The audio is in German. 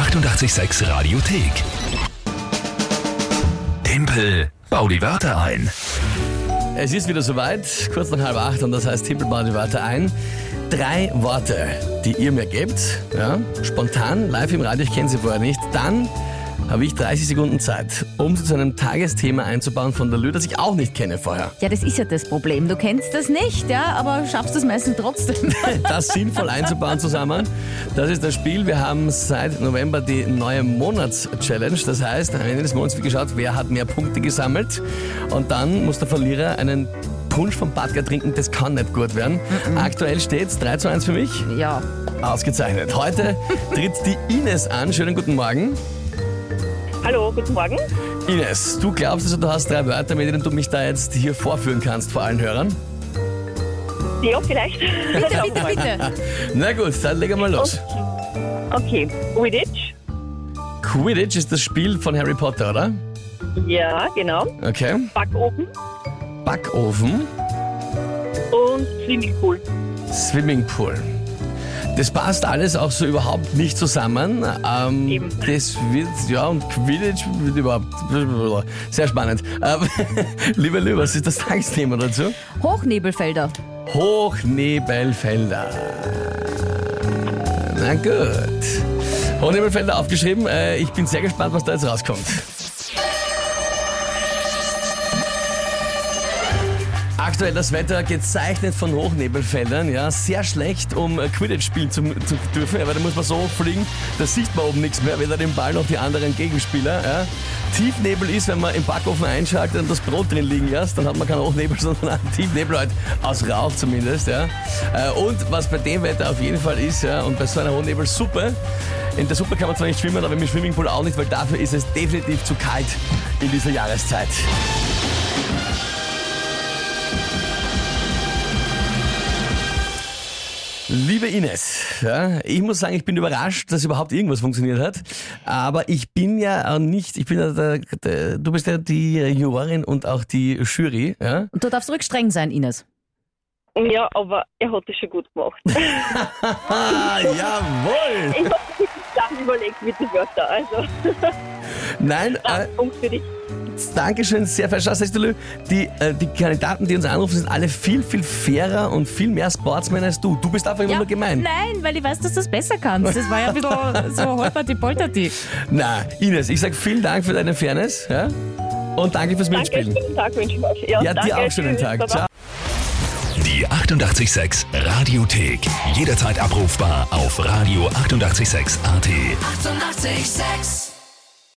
886 Radiothek. Tempel, bau die Wörter ein. Es ist wieder soweit, kurz nach halb acht und das heißt Timpel baut die Wörter ein. Drei Worte, die ihr mir gebt, ja, spontan, live im Radio, ich kenne sie vorher nicht, dann habe ich 30 Sekunden Zeit, um sie zu einem Tagesthema einzubauen von der Lü, das ich auch nicht kenne vorher. Ja, das ist ja das Problem. Du kennst das nicht, ja, aber schaffst es meistens trotzdem. Das sinnvoll einzubauen zusammen, das ist das Spiel. Wir haben seit November die neue Monats-Challenge. Das heißt, am Ende des Monats wird geschaut, wer hat mehr Punkte gesammelt und dann muss der Verlierer einen Punsch vom Badger trinken, das kann nicht gut werden. Aktuell steht es 3 zu 1 für mich. Ja. Ausgezeichnet. Heute tritt die Ines an. Schönen guten Morgen. Hallo, guten Morgen. Ines, du glaubst also, du hast drei Wörter, mit denen du mich da jetzt hier vorführen kannst vor allen Hörern? Ja, vielleicht. Bitte, bitte, bitte. Na gut, dann legen wir los. Okay, Quidditch. Quidditch ist das Spiel von Harry Potter, oder? Ja, genau. Okay. Backofen Backofen, und Swimmingpool. Swimmingpool. Das passt alles auch so überhaupt nicht zusammen. Ähm, Eben. das wird, ja, und Quidditch wird überhaupt sehr spannend. Ähm, Lieber Lü, was ist das Tagesthema dazu? Hochnebelfelder. Hochnebelfelder. Na gut. Hochnebelfelder aufgeschrieben. Äh, ich bin sehr gespannt, was da jetzt rauskommt. Aktuell das Wetter gezeichnet von Hochnebelfeldern, ja, sehr schlecht, um Quidditch spielen zu, zu dürfen, ja, weil da muss man so fliegen, da sieht man oben nichts mehr, weder den Ball noch die anderen Gegenspieler. Ja. Tiefnebel ist, wenn man im Backofen einschaltet und das Brot drin liegen lässt, dann hat man keinen Hochnebel, sondern einen Tiefnebel halt aus Rauch zumindest. Ja. Äh, Und was bei dem Wetter auf jeden Fall ist, ja, und bei so einer Hochnebelsuppe, in der Suppe kann man zwar nicht schwimmen, aber im Swimmingpool auch nicht, weil dafür ist es definitiv zu kalt in dieser Jahreszeit. Liebe Ines, ja, ich muss sagen, ich bin überrascht, dass überhaupt irgendwas funktioniert hat. Aber ich bin ja auch nicht, ich bin ja der, der, du bist ja die Jurorin und auch die Jury. Ja? Und du darfst ruhig streng sein, Ines. Ja, aber er hat es schon gut gemacht. Ah, jawohl! ich habe lange überlegt mit den Wörtern. Also, Nein, äh, Punkt für dich. Dankeschön, sehr Lü, die, äh, die Kandidaten, die uns anrufen, sind alle viel, viel fairer und viel mehr Sportsmen als du. Du bist einfach immer nur gemein. Nein, weil ich weiß, dass du es besser kannst. Das war ja ein bisschen so holperti-polterti. Na, Ines, ich sag vielen Dank für deine Fairness ja? und danke fürs Danke, Mitspielen. schönen Tag wünsche ich euch. Ja, danke, dir auch schönen Tag. Ciao. Die 886 Radiothek. Jederzeit abrufbar auf radio886.at. 886! 886